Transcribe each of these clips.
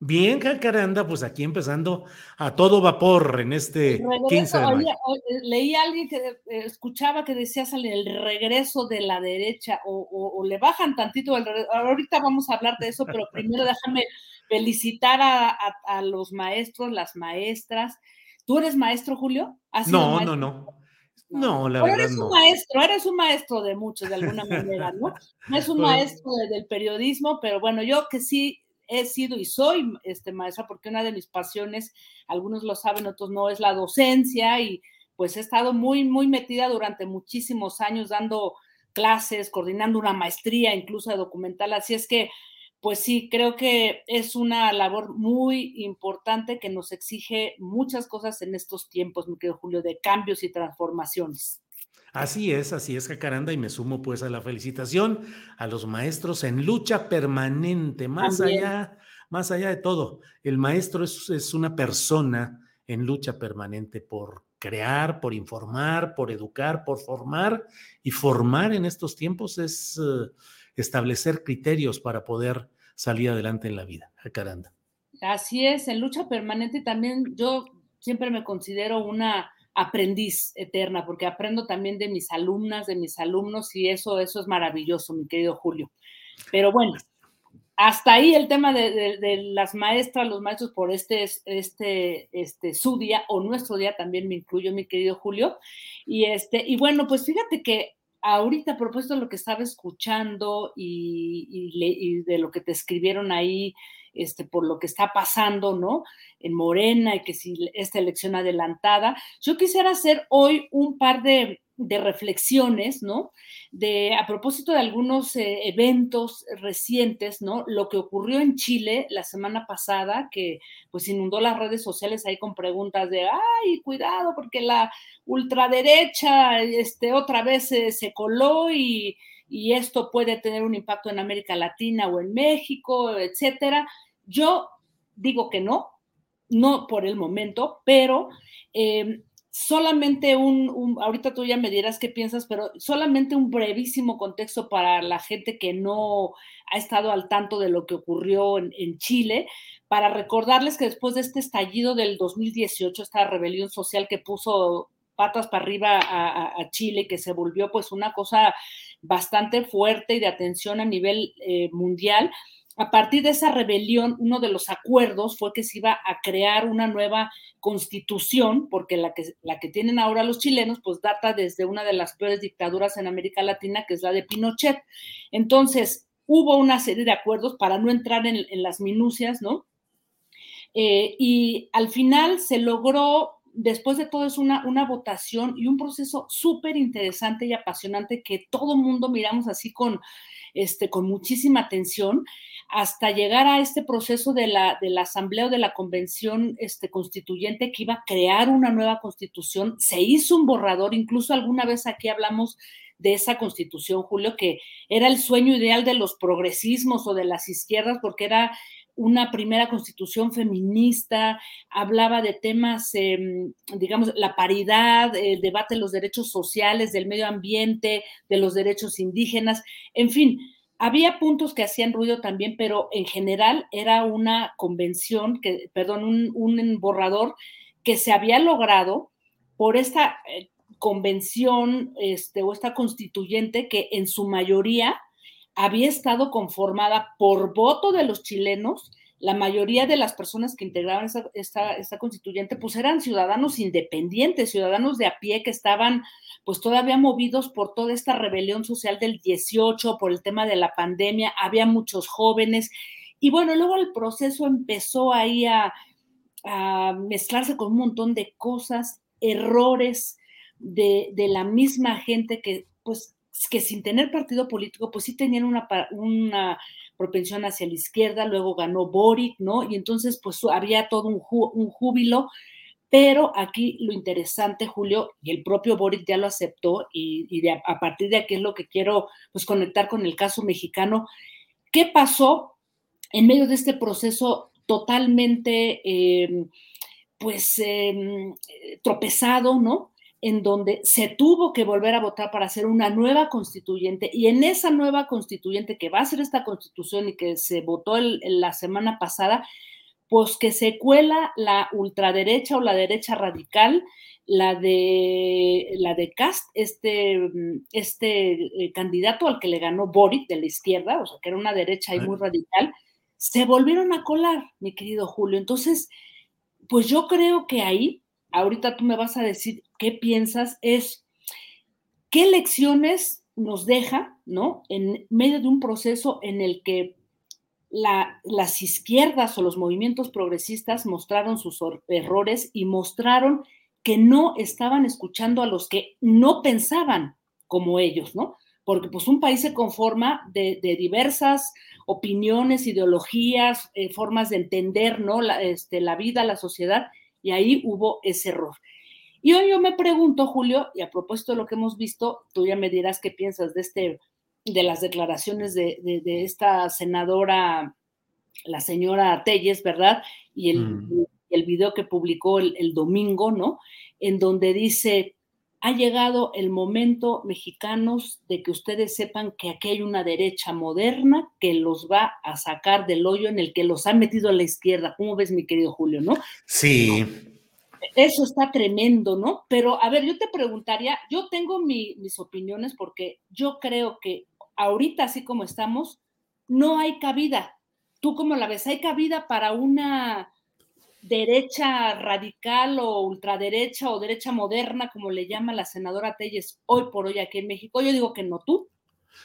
Bien, Jacaranda, pues aquí empezando a todo vapor en este 15 de mayo. Oye, leí a alguien que eh, escuchaba que decía el regreso de la derecha o, le bajan tantito el Ahorita vamos a hablar de eso, pero primero déjame felicitar a, los maestros, las maestras. ¿Tú eres maestro, Julio? No, no, no. No, la verdad eres un maestro, eres un maestro de muchos, de alguna manera, ¿no? No es un maestro del periodismo, pero bueno, yo que sí he sido y soy este, maestra porque una de mis pasiones, algunos lo saben, otros no, es la docencia y pues he estado muy, muy metida durante muchísimos años dando clases, coordinando una maestría incluso de documental, así es que pues sí, creo que es una labor muy importante que nos exige muchas cosas en estos tiempos, mi querido Julio, de cambios y transformaciones. Así es, así es, Jacaranda, y me sumo pues a la felicitación a los maestros en lucha permanente, más allá, más allá de todo. El maestro es, una persona en lucha permanente por crear, por informar, por educar, por formar, y formar en estos tiempos es eh, establecer criterios para poder salir adelante en la vida, Jacaranda. Así es, en lucha permanente también yo siempre me considero una aprendiz eterna, porque aprendo también de mis alumnas, de mis alumnos, y eso, eso es maravilloso, mi querido Julio. Pero bueno, hasta ahí el tema de, las maestras, los maestros por este, este, este, su día o nuestro día también me incluyo, mi querido Julio. Y este, y bueno, pues fíjate que ahorita a propósito de lo que estaba escuchando y de lo que te escribieron ahí, este, por lo que está pasando, ¿no? En Morena y que si esta elección adelantada. Yo quisiera hacer hoy un par de, reflexiones, ¿no? De, a propósito de algunos eh, eventos recientes, ¿no? Lo que ocurrió en Chile la semana pasada, que pues inundó las redes sociales ahí con preguntas de, ay, cuidado, porque la ultraderecha, este, otra vez se coló y y esto puede tener un impacto en América Latina o en México, etcétera. Yo digo que no, no por el momento, pero eh, solamente un, ahorita tú ya me dirás qué piensas, pero solamente un brevísimo contexto para la gente que no ha estado al tanto de lo que ocurrió en, Chile, para recordarles que después de este estallido del 2018, esta rebelión social que puso patas para arriba a, Chile, que se volvió pues una cosa bastante fuerte y de atención a nivel eh, mundial. A partir de esa rebelión, uno de los acuerdos fue que se iba a crear una nueva constitución, porque la que, la que tienen ahora los chilenos, pues data desde una de las peores dictaduras en América Latina, que es la de Pinochet. Entonces, hubo una serie de acuerdos para no entrar en, las minucias, ¿no? Eh, y al final se logró después de todo es una, una votación y un proceso súper interesante y apasionante que todo mundo miramos así con, este, con muchísima atención hasta llegar a este proceso de la, asamblea o de la convención este, constituyente que iba a crear una nueva constitución. Se hizo un borrador, incluso alguna vez aquí hablamos de esa constitución, Julio, que era el sueño ideal de los progresismos o de las izquierdas, porque era una primera constitución feminista, hablaba de temas, em, digamos, la paridad, el debate de los derechos sociales, del medio ambiente, de los derechos indígenas, en fin, había puntos que hacían ruido también, pero en general era una convención, que, perdón, un, borrador que se había logrado por esta eh, convención este, o esta constituyente que en su mayoría había estado conformada por voto de los chilenos. La mayoría de las personas que integraban esta, esta, constituyente pues eran ciudadanos independientes, ciudadanos de a pie que estaban pues todavía movidos por toda esta rebelión social del 18, por el tema de la pandemia, había muchos jóvenes. Y bueno, luego el proceso empezó ahí a, a mezclarse con un montón de cosas, errores, de, la misma gente que, pues, que sin tener partido político, pues sí tenían una, una propensión hacia la izquierda, luego ganó Boric, ¿no? Y entonces, pues había todo un, un júbilo, pero aquí lo interesante, Julio, y el propio Boric ya lo aceptó, y, a partir de aquí es lo que quiero, pues, conectar con el caso mexicano. ¿Qué pasó en medio de este proceso totalmente, em, pues, em, tropezado, ¿no? En donde se tuvo que volver a votar para hacer una nueva constituyente y en esa nueva constituyente que va a ser esta constitución y que se votó la semana pasada, pues que se cuela la ultraderecha o la derecha radical, la de la de Cast, este, este eh, candidato al que le ganó Boric de la izquierda, o sea, que era una derecha ahí muy radical, se volvieron a colar, mi querido Julio. Entonces, pues yo creo que ahí ahorita tú me vas a decir qué piensas, es qué lecciones nos deja, ¿no? En medio de un proceso en el que las izquierdas o los movimientos progresistas mostraron sus errores y mostraron que no estaban escuchando a los que no pensaban como ellos, ¿no? Porque pues un país se conforma de, diversas opiniones, ideologías, eh, formas de entender, ¿no? La, este, la vida, la sociedad, y ahí hubo ese error. Y hoy yo me pregunto, Julio, y a propósito de lo que hemos visto, tú ya me dirás qué piensas de este, de las declaraciones de, esta senadora, la señora Telles, ¿verdad? Y el, mm. el video que publicó el, el domingo, ¿no? En donde dice, ha llegado el momento, mexicanos, de que ustedes sepan que aquí hay una derecha moderna que los va a sacar del hoyo en el que los ha metido a la izquierda. ¿Cómo ves, mi querido Julio, no? Sí. Eso está tremendo, ¿no? Pero, a ver, yo te preguntaría, yo tengo mis opiniones porque yo creo que ahorita, así como estamos, no hay cabida. ¿Tú cómo la ves? ¿Hay cabida para una derecha radical o ultraderecha o derecha moderna, como le llama la senadora Telles hoy por hoy aquí en México? Yo digo que no, tú.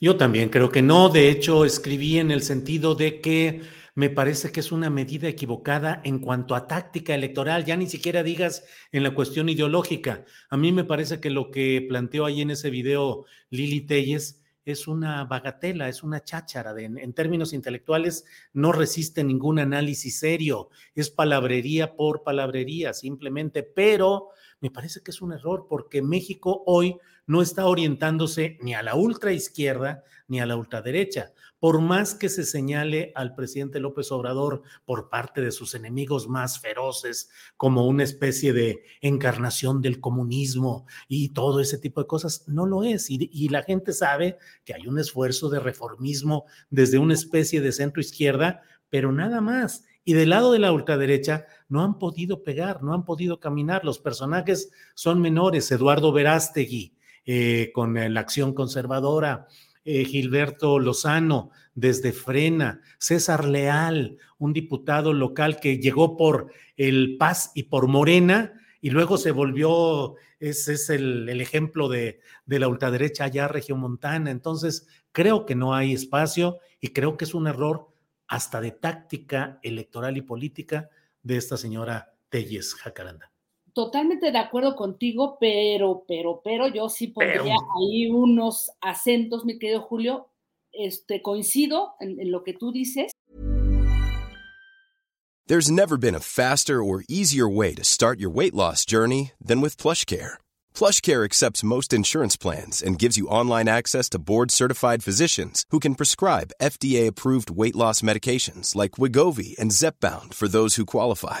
Yo también creo que no. De hecho, escribí en el sentido de que me parece que es una medida equivocada en cuanto a táctica electoral, ya ni siquiera digas en la cuestión ideológica. A mí me parece que lo que planteó ahí en ese video Lili Telles es una bagatela, es una cháchara. en, términos intelectuales, no resiste ningún análisis serio. Es palabrería por palabrería, simplemente. Pero me parece que es un error porque México hoy no está orientándose ni a la ultraizquierda ni a la ultraderecha. Por más que se señale al presidente López Obrador por parte de sus enemigos más feroces como una especie de encarnación del comunismo y todo ese tipo de cosas, no lo es. Y, y la gente sabe que hay un esfuerzo de reformismo desde una especie de centro izquierda, pero nada más. Y del lado de la ultraderecha no han podido pegar, no han podido caminar. Los personajes son menores. Eduardo Verástegui, eh, con la acción conservadora, eh, Gilberto Lozano desde Frena, César Leal, un diputado local que llegó por el Paz y por Morena y luego se volvió, ese es el, ejemplo de, de, la ultraderecha allá regiomontana. Entonces, creo que no hay espacio y creo que es un error hasta de táctica electoral y política de esta señora Telles Jacaranda totalmente de acuerdo contigo, pero, pero, pero yo sí pondría ahí unos acentos, mi querido Julio. Este, coincido en, en lo que tú dices. There's never been a faster or easier way to start your weight loss journey than with PlushCare. PlushCare accepts most insurance plans and gives you online access to board-certified physicians who can prescribe FDA-approved weight loss medications like Wigovi and Zepbound for those who qualify.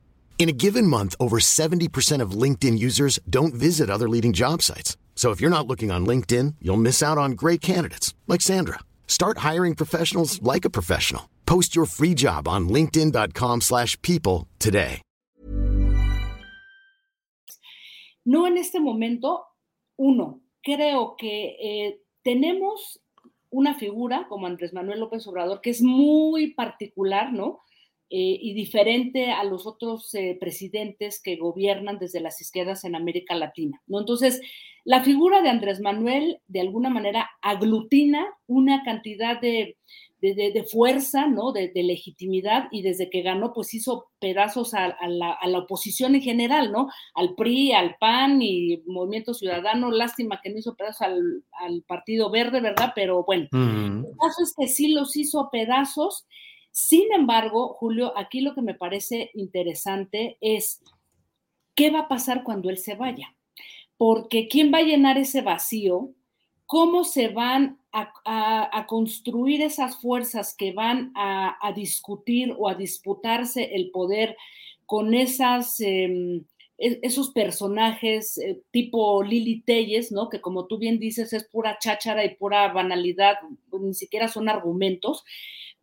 In a given month, over 70% of LinkedIn users don't visit other leading job sites. So if you're not looking on LinkedIn, you'll miss out on great candidates like Sandra. Start hiring professionals like a professional. Post your free job on linkedin.com/people today. No en este momento, uno, creo que eh, tenemos una figura como Andrés Manuel López Obrador que es muy particular, ¿no? Eh, y diferente a los otros eh, presidentes que gobiernan desde las izquierdas en América Latina, ¿no? Entonces, la figura de Andrés Manuel, de alguna manera, aglutina una cantidad de, de, fuerza, ¿no? De, legitimidad y desde que ganó, pues hizo pedazos a, la, a, la, oposición en general, ¿no? Al PRI, al PAN y Movimiento Ciudadano. Lástima que no hizo pedazos al, al Partido Verde, ¿verdad? Pero bueno, el caso es que sí los hizo pedazos sin embargo, Julio, aquí lo que me parece interesante es qué va a pasar cuando él se vaya. Porque ¿quién va a llenar ese vacío? ¿Cómo se van a, construir esas fuerzas que van a, discutir o a disputarse el poder con esas... Em, e, esos personajes eh, tipo Lili Telles, ¿no? Que como tú bien dices es pura cháchara y pura banalidad, ni siquiera son argumentos,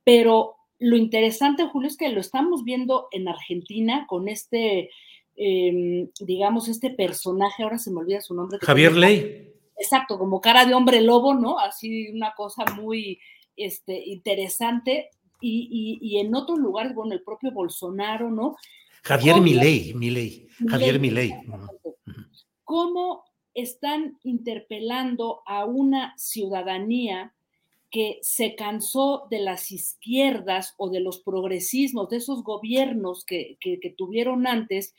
pero lo interesante, Julio, es que lo estamos viendo en Argentina con este, em, digamos, este personaje, ahora se me olvida su nombre. Javier Ley. Exacto, como cara de hombre lobo, ¿no? Así una cosa muy este, interesante. Y, en otros lugares, bueno, el propio Bolsonaro, ¿no? Javier Milei, Milei, Javier Milei. ¿Cómo están interpelando a una ciudadanía que se cansó de las izquierdas o de los progresismos, de esos gobiernos que, tuvieron antes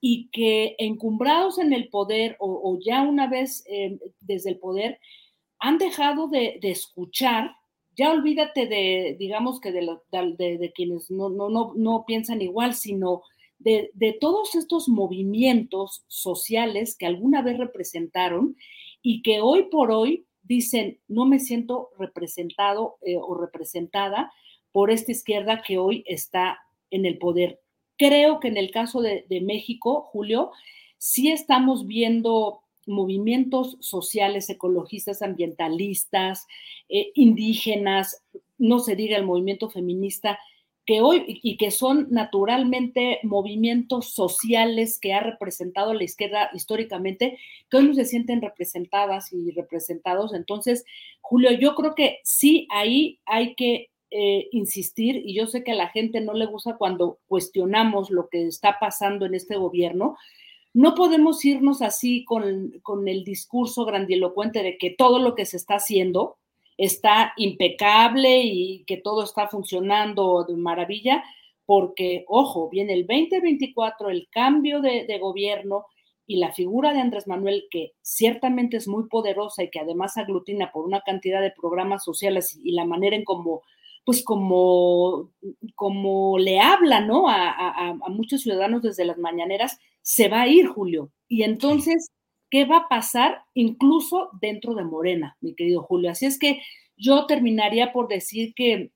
y que encumbrados en el poder o, ya una vez eh, desde el poder, han dejado de, escuchar, ya olvídate de, digamos que de, de, quienes no, no, no, no, piensan igual, sino de, todos estos movimientos sociales que alguna vez representaron y que hoy por hoy dicen, no me siento representado eh, o representada por esta izquierda que hoy está en el poder. Creo que en el caso de, México, Julio, sí estamos viendo movimientos sociales, ecologistas, ambientalistas, eh, indígenas, no se diga el movimiento feminista, que hoy y que son naturalmente movimientos sociales que ha representado la izquierda históricamente, que hoy no se sienten representadas y representados. Entonces, Julio, yo creo que sí, ahí hay que eh, insistir, y yo sé que a la gente no le gusta cuando cuestionamos lo que está pasando en este gobierno. No podemos irnos así con, con el discurso grandilocuente de que todo lo que se está haciendo, está impecable y que todo está funcionando de maravilla, porque, ojo, viene el 2024, el cambio de, gobierno y la figura de Andrés Manuel, que ciertamente es muy poderosa y que además aglutina por una cantidad de programas sociales y, la manera en cómo pues como, como le habla, ¿no? A, a, muchos ciudadanos desde las mañaneras, se va a ir, Julio. Y entonces, qué va a pasar incluso dentro de Morena, mi querido Julio. Así es que yo terminaría por decir que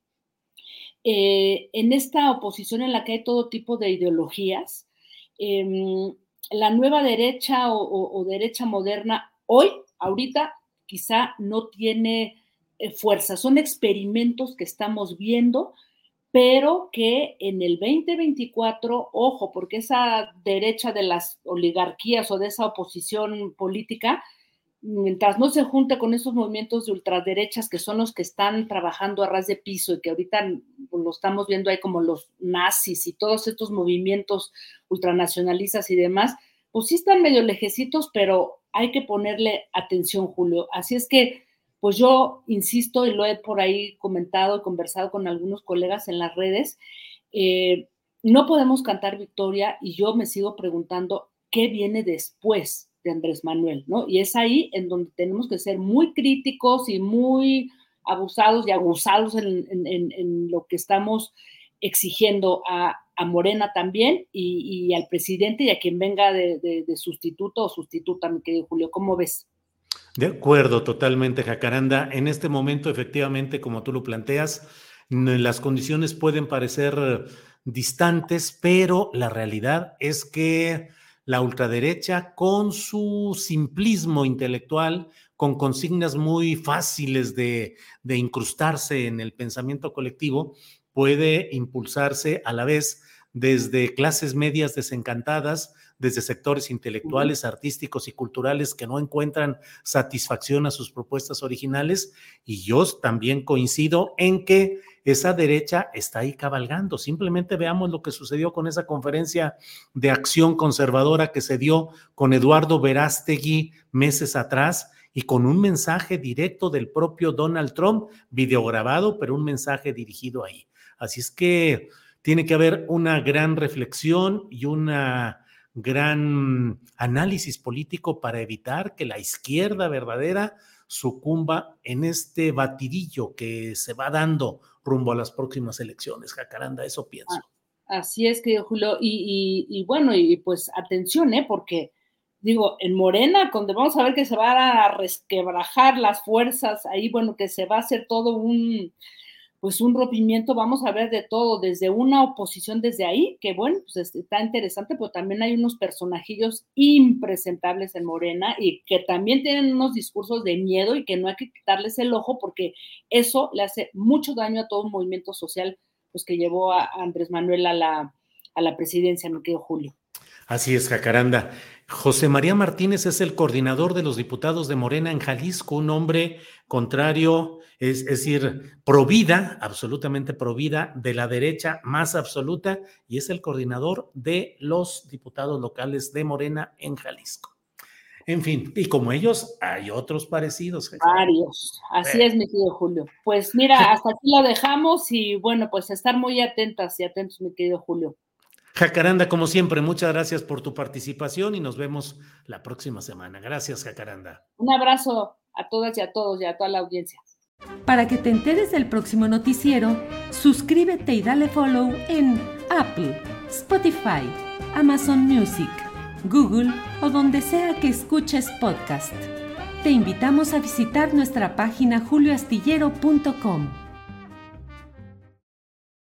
eh, en esta oposición en la que hay todo tipo de ideologías, em, la nueva derecha o, derecha moderna hoy, ahorita, quizá no tiene eh, fuerza. Son experimentos que estamos viendo pero que en el 2024, ojo, porque esa derecha de las oligarquías o de esa oposición política, mientras no se junte con esos movimientos de ultraderechas que son los que están trabajando a ras de piso y que ahorita pues, lo estamos viendo ahí como los nazis y todos estos movimientos ultranacionalistas y demás, pues sí están medio lejecitos, pero hay que ponerle atención, Julio. Así es que pues yo insisto y lo he por ahí comentado y conversado con algunos colegas en las redes, eh, no podemos cantar victoria y yo me sigo preguntando qué viene después de Andrés Manuel, ¿no? Y es ahí en donde tenemos que ser muy críticos y muy abusados y abusados en, lo que estamos exigiendo a, Morena también y, al presidente y a quien venga de, sustituto o sustituta, mi querido Julio. ¿Cómo ves? De acuerdo, totalmente, Jacaranda. En este momento, efectivamente, como tú lo planteas, las condiciones pueden parecer distantes, pero la realidad es que la ultraderecha, con su simplismo intelectual, con consignas muy fáciles de, incrustarse en el pensamiento colectivo, puede impulsarse a la vez desde clases medias desencantadas, desde sectores intelectuales, artísticos y culturales que no encuentran satisfacción a sus propuestas originales. Y yo también coincido en que esa derecha está ahí cabalgando. Simplemente veamos lo que sucedió con esa conferencia de acción conservadora que se dio con Eduardo Verástegui meses atrás y con un mensaje directo del propio Donald Trump, videograbado, pero un mensaje dirigido ahí. Así es que tiene que haber una gran reflexión y una gran análisis político para evitar que la izquierda verdadera sucumba en este batidillo que se va dando rumbo a las próximas elecciones. Jacaranda, eso pienso. Ah, así es, querido Julio. Y, bueno, y pues atención, ¿eh? Porque digo, en Morena, donde vamos a ver que se van a resquebrajar las fuerzas, ahí, bueno, que se va a hacer todo un, pues un rompimiento, vamos a ver de todo, desde una oposición desde ahí, que bueno, pues está interesante, pero también hay unos personajillos impresentables en Morena y que también tienen unos discursos de miedo y que no hay que quitarles el ojo porque eso le hace mucho daño a todo un movimiento social pues que llevó a Andrés Manuel a la, a la presidencia, me quedo Julio. Así es, Jacaranda. José María Martínez es el coordinador de los diputados de Morena en Jalisco, un hombre contrario, es, decir, provida, absolutamente provida, de la derecha más absoluta, y es el coordinador de los diputados locales de Morena en Jalisco. En fin, y como ellos, hay otros parecidos. Varios, así es, mi querido Julio. Pues mira, hasta aquí lo dejamos y bueno, pues estar muy atentas y atentos, mi querido Julio. Jacaranda, como siempre, muchas gracias por tu participación y nos vemos la próxima semana. Gracias, Jacaranda. Un abrazo a todas y a todos y a toda la audiencia. Para que te enteres del próximo noticiero, suscríbete y dale follow en Apple, Spotify, Amazon Music, Google o donde sea que escuches podcast. Te invitamos a visitar nuestra página julioastillero.com.